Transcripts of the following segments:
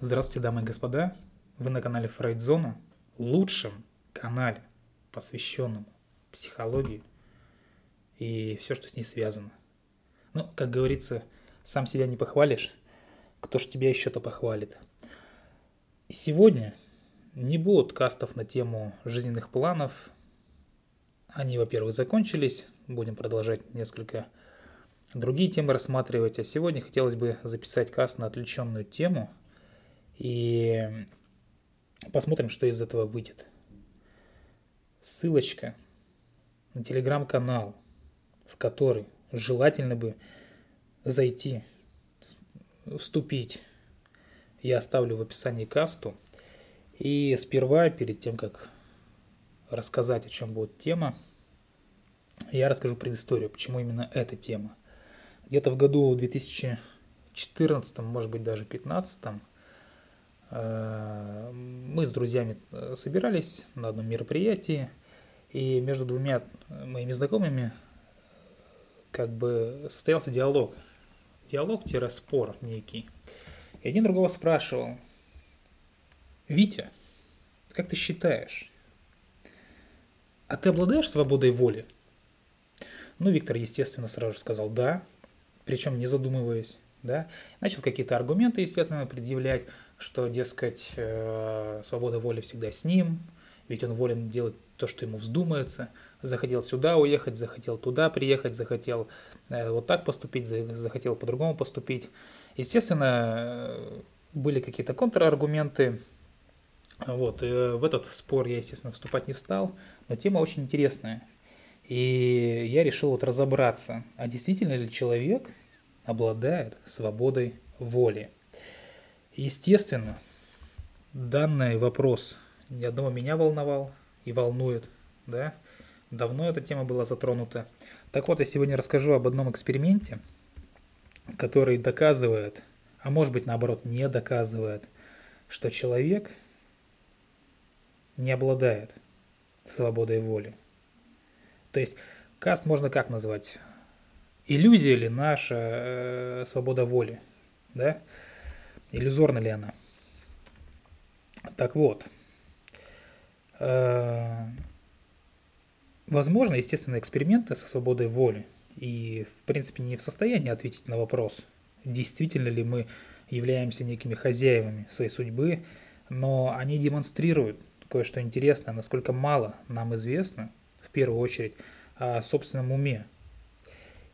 Здравствуйте, дамы и господа. Вы на канале Фрейдзона, лучшем канале, посвященном психологии и все, что с ней связано. Ну, как говорится, сам себя не похвалишь, кто ж тебя еще-то похвалит. И сегодня не будет кастов на тему жизненных планов. Они, во-первых, закончились. Будем продолжать несколько другие темы рассматривать. А сегодня хотелось бы записать каст на отвлеченную тему – и посмотрим, что из этого выйдет. Ссылочка на телеграм-канал, в который желательно бы зайти, вступить, я оставлю в описании касту. И сперва, перед тем, как рассказать, о чем будет тема, я расскажу предысторию, почему именно эта тема. Где-то в году 2014, может быть даже 2015, Э, мы с друзьями э, собирались на одном мероприятии, и между двумя моими знакомыми как бы состоялся диалог. Диалог-спор некий. И один другого спрашивал, Витя, как ты считаешь, а ты обладаешь свободой воли? Ну, Виктор, естественно, сразу же сказал «да», причем не задумываясь, да. Начал какие-то аргументы, естественно, предъявлять, что, дескать, э, свобода воли всегда с ним, ведь он волен делать то, что ему вздумается. Захотел сюда уехать, захотел туда приехать, захотел э, вот так поступить, захотел по-другому поступить. Естественно, э, были какие-то контраргументы. Вот, в этот спор я, естественно, вступать не стал, но тема очень интересная. И я решил вот разобраться, а действительно ли человек обладает свободой воли. Естественно, данный вопрос ни одного меня волновал и волнует, да, давно эта тема была затронута. Так вот, я сегодня расскажу об одном эксперименте, который доказывает, а может быть наоборот не доказывает, что человек не обладает свободой воли. То есть каст можно как назвать? Иллюзия ли наша э, свобода воли? Да? Иллюзорна ли она? Так вот, э, возможно, естественно, эксперименты со свободой воли и, в принципе, не в состоянии ответить на вопрос, действительно ли мы являемся некими хозяевами своей судьбы, но они демонстрируют кое-что интересное, насколько мало нам известно, в первую очередь, о собственном уме.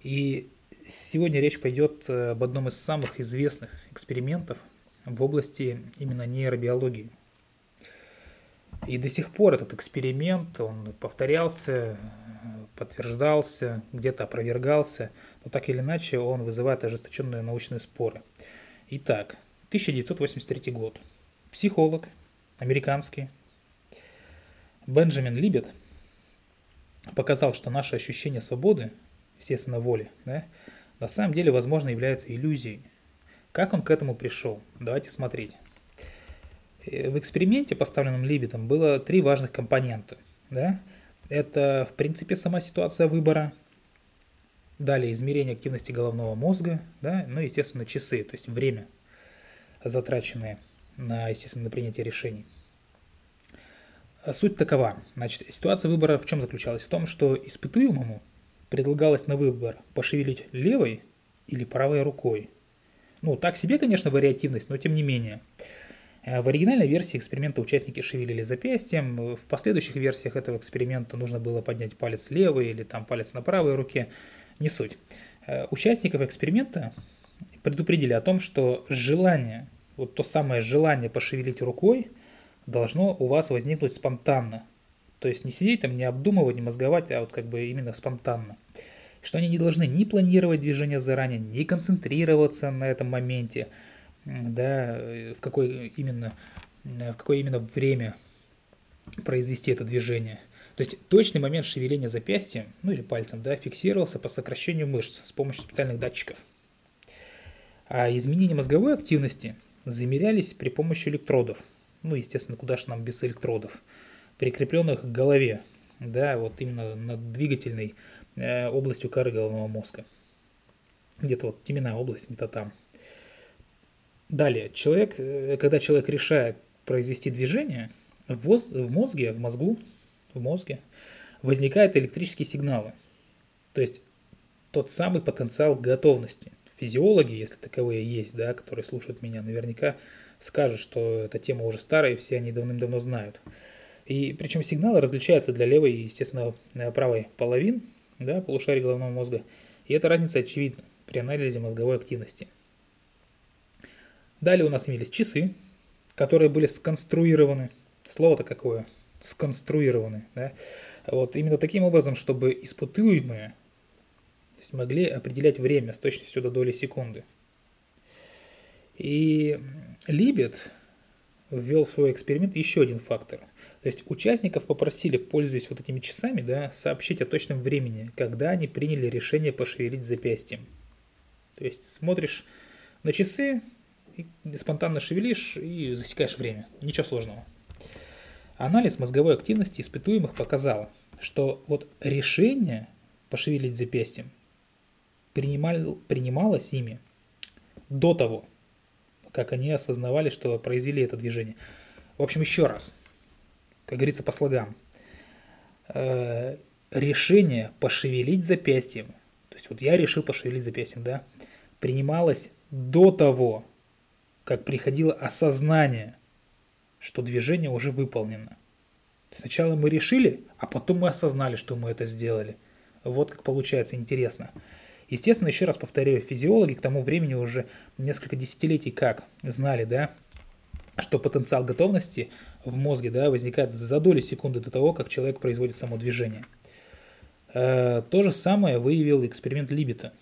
И Сегодня речь пойдет э, об одном из самых известных экспериментов в области именно нейробиологии. И до сих пор этот эксперимент, он повторялся, подтверждался, где-то опровергался, но так или иначе он вызывает ожесточенные научные споры. Итак, 1983 год. Психолог, американский, Бенджамин Либет показал, что наше ощущение свободы, естественно, воли, да, на самом деле, возможно, являются иллюзией. Как он к этому пришел? Давайте смотреть. Э, в эксперименте, поставленном Либетом, было три важных компонента. Да? Это, в принципе, сама ситуация выбора, далее измерение активности головного мозга, да? ну и, естественно, часы, то есть время, затраченное на, естественно, на принятие решений. Суть такова. Значит, ситуация выбора в чем заключалась? В том, что испытуемому предлагалось на выбор пошевелить левой или правой рукой. Ну, так себе, конечно, вариативность, но тем не менее. Э, в оригинальной версии эксперимента участники шевелили запястьем, в последующих версиях этого эксперимента нужно было поднять палец левой или там палец на правой руке, не суть. Э, участников эксперимента предупредили о том, что желание, вот то самое желание пошевелить рукой, должно у вас возникнуть спонтанно. То есть не сидеть там, не обдумывать, не мозговать, а вот как бы именно спонтанно. Что они не должны ни планировать движение заранее, ни концентрироваться на этом моменте, да, в какой именно, в какое именно время произвести это движение. То есть точный момент шевеления запястьем, ну или пальцем, да, фиксировался по сокращению мышц с помощью специальных датчиков. А изменения мозговой активности замерялись при помощи электродов. Ну, естественно, куда же нам без электродов прикрепленных к голове, да, вот именно над двигательной э, областью коры головного мозга. Где-то вот теменная область, где-то там. Далее, человек, э, когда человек решает произвести движение, в, в мозге, в мозгу, в мозге возникают электрические сигналы. То есть тот самый потенциал готовности. Физиологи, если таковые есть, да, которые слушают меня, наверняка скажут, что эта тема уже старая, и все они давным-давно знают. И причем сигналы различаются для левой и, естественно, правой половин, да, полушарий головного мозга. И эта разница очевидна при анализе мозговой активности. Далее у нас имелись часы, которые были сконструированы. Слово-то какое? Сконструированы. Да? Вот именно таким образом, чтобы испытуемые могли определять время с точностью до доли секунды. И Либет ввел в свой эксперимент еще один фактор. То есть участников попросили, пользуясь вот этими часами, да, сообщить о точном времени, когда они приняли решение пошевелить запястьем. То есть смотришь на часы, и спонтанно шевелишь и засекаешь время. Ничего сложного. Анализ мозговой активности испытуемых показал, что вот решение пошевелить запястьем принимал, принималось ими до того, как они осознавали, что произвели это движение. В общем, еще раз, как говорится по слогам, э, решение пошевелить запястьем, то есть вот я решил пошевелить запястьем, да, принималось до того, как приходило осознание, что движение уже выполнено. Сначала мы решили, а потом мы осознали, что мы это сделали. Вот как получается интересно. Естественно, еще раз повторяю, физиологи к тому времени уже несколько десятилетий как знали, да, что потенциал готовности в мозге да, возникает за доли секунды до того, как человек производит само движение. Э, то же самое выявил эксперимент Либета.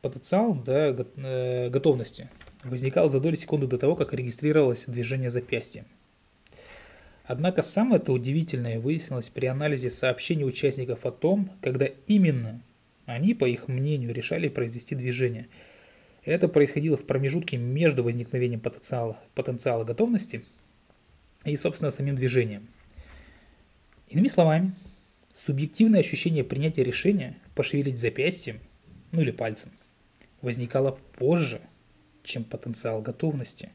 Потенциал да, э, готовности возникал за доли секунды до того, как регистрировалось движение запястья. Однако самое это удивительное выяснилось при анализе сообщений участников о том, когда именно они, по их мнению, решали произвести движение. Это происходило в промежутке между возникновением потенциала, потенциала готовности и, собственно, самим движением. Иными словами, субъективное ощущение принятия решения пошевелить запястьем, ну или пальцем, возникало позже, чем потенциал готовности.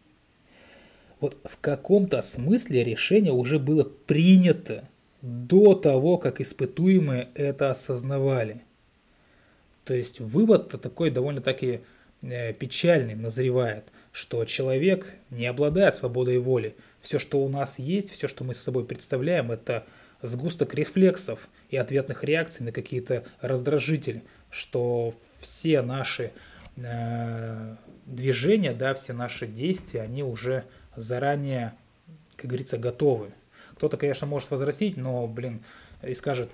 Вот в каком-то смысле решение уже было принято до того, как испытуемые это осознавали. То есть вывод такой довольно-таки печальный назревает, что человек не обладает свободой воли. Все, что у нас есть, все, что мы с собой представляем, это сгусток рефлексов и ответных реакций на какие-то раздражители, что все наши э, движения, да, все наши действия, они уже заранее, как говорится, готовы. Кто-то, конечно, может возразить, но, блин, и скажет,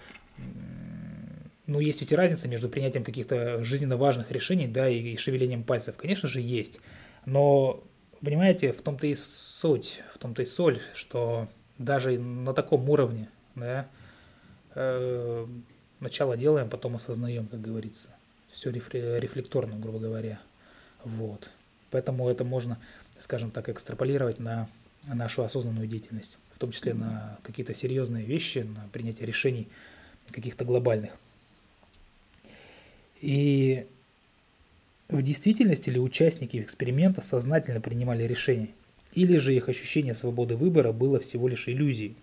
ну, есть ведь и разница между принятием каких-то жизненно важных решений, да, и, и шевелением пальцев. Конечно же, есть. Но, понимаете, в том-то и суть, в том-то и соль, что даже на таком уровне, да, э, начало делаем, потом осознаем, как говорится. Все рефлекторно, грубо говоря. Вот. Поэтому это можно, скажем так, экстраполировать на нашу осознанную деятельность, в том числе на какие-то серьезные вещи, на принятие решений каких-то глобальных. И в действительности ли участники эксперимента сознательно принимали решения, или же их ощущение свободы выбора было всего лишь иллюзией?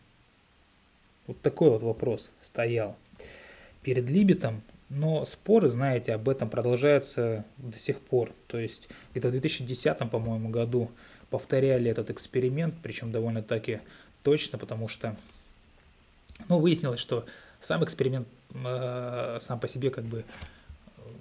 Вот такой вот вопрос стоял перед Либетом, но споры, знаете, об этом продолжаются до сих пор. То есть где-то в 2010, по-моему, году повторяли этот эксперимент, причем довольно-таки точно, потому что ну, выяснилось, что сам эксперимент э, сам по себе как бы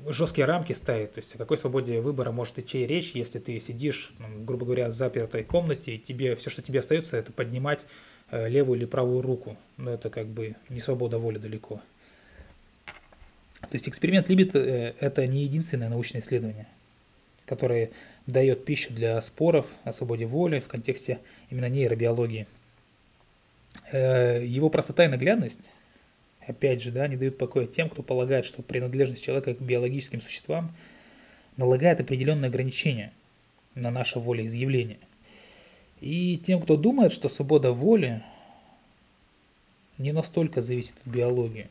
жесткие рамки ставит, то есть о какой свободе выбора может идти речь, если ты сидишь, грубо говоря, в запертой комнате, и тебе все, что тебе остается, это поднимать э, левую или правую руку. Но это как бы не свобода воли далеко. То есть эксперимент Либет э, – это не единственное научное исследование, которое дает пищу для споров о свободе воли в контексте именно нейробиологии. Э, его простота и наглядность опять же, да, не дают покоя тем, кто полагает, что принадлежность человека к биологическим существам налагает определенные ограничения на наше волеизъявление. И тем, кто думает, что свобода воли не настолько зависит от биологии.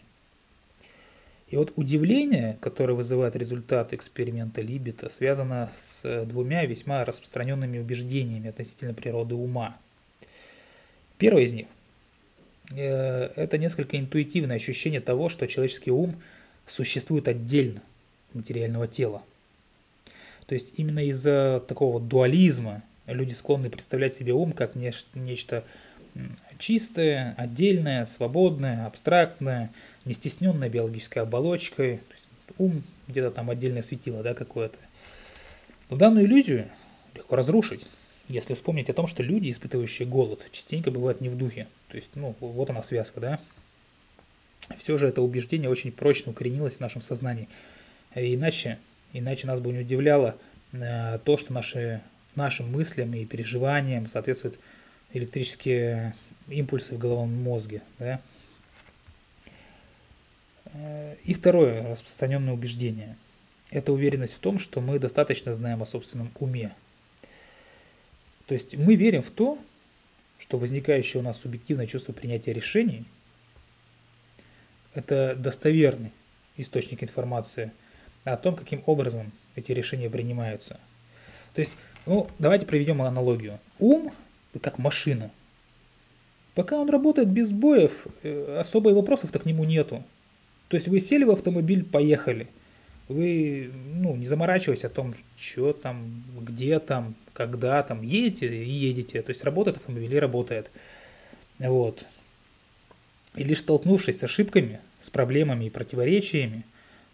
И вот удивление, которое вызывает результат эксперимента Либета, связано с э, двумя весьма распространенными убеждениями относительно природы ума. Первое из них это несколько интуитивное ощущение того, что человеческий ум существует отдельно от материального тела. То есть именно из-за такого дуализма люди склонны представлять себе ум как нечто чистое, отдельное, свободное, абстрактное, не стесненное биологической оболочкой. То есть ум где-то там отдельное светило, да, какое-то. Но данную иллюзию легко разрушить, если вспомнить о том, что люди, испытывающие голод, частенько бывают не в духе. То есть, ну, вот она связка, да. Все же это убеждение очень прочно укоренилось в нашем сознании. Иначе, иначе нас бы не удивляло э, то, что наши, нашим мыслям и переживаниям соответствует электрические импульсы в головном мозге. Да? И второе распространенное убеждение. Это уверенность в том, что мы достаточно знаем о собственном уме. То есть мы верим в то, что возникающее у нас субъективное чувство принятия решений – это достоверный источник информации о том, каким образом эти решения принимаются. То есть, ну, давайте проведем аналогию. Ум как машина. Пока он работает без боев, э, особо вопросов-то к нему нету. То есть вы сели в автомобиль, поехали. Вы ну, не заморачивайтесь о том, что там, где там, когда там. Едете и едете. То есть работает автомобиль работает. Вот. И лишь столкнувшись с ошибками, с проблемами и противоречиями,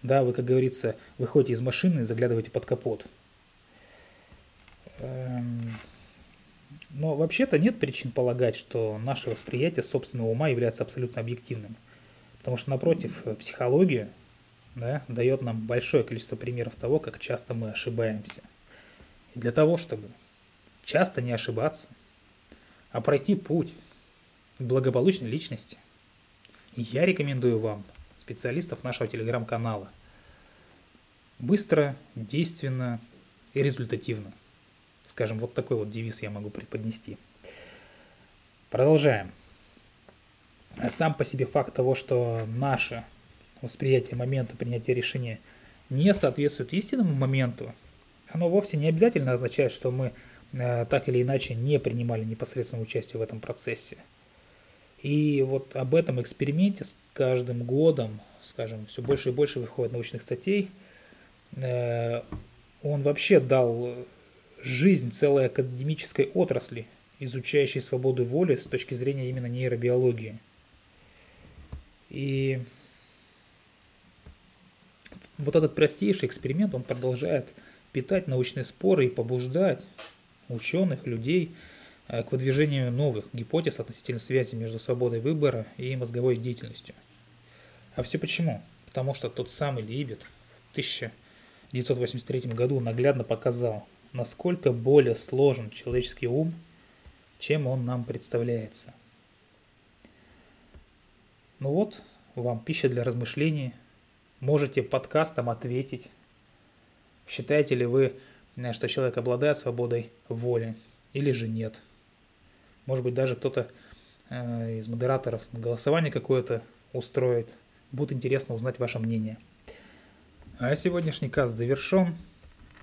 да, вы, как говорится, выходите из машины и заглядываете под капот. Эм... Но вообще-то нет причин полагать, что наше восприятие собственного ума является абсолютно объективным. Потому что, напротив, психология да, дает нам большое количество примеров того, как часто мы ошибаемся. И для того, чтобы часто не ошибаться, а пройти путь благополучной личности, я рекомендую вам специалистов нашего телеграм-канала. Быстро, действенно и результативно – Скажем, вот такой вот девиз я могу преподнести. Продолжаем. Сам по себе факт того, что наше восприятие момента принятия решения не соответствует истинному моменту, оно вовсе не обязательно означает, что мы э, так или иначе не принимали непосредственное участие в этом процессе. И вот об этом эксперименте с каждым годом, скажем, все больше и больше выходит научных статей. Э, он вообще дал жизнь целой академической отрасли, изучающей свободу воли с точки зрения именно нейробиологии. И вот этот простейший эксперимент, он продолжает питать научные споры и побуждать ученых, людей э, к выдвижению новых гипотез относительно связи между свободой выбора и мозговой деятельностью. А все почему? Потому что тот самый Либет в 1983 году наглядно показал, насколько более сложен человеческий ум, чем он нам представляется. Ну вот, вам пища для размышлений. Можете подкастом ответить. Считаете ли вы, э, что человек обладает свободой воли или же нет? Может быть, даже кто-то э, из модераторов голосование какое-то устроит. Будет интересно узнать ваше мнение. А сегодняшний каст завершен.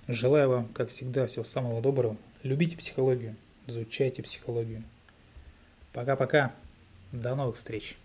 Желаю вам, как всегда, всего самого доброго. Любите психологию, изучайте психологию. Пока-пока. До новых встреч.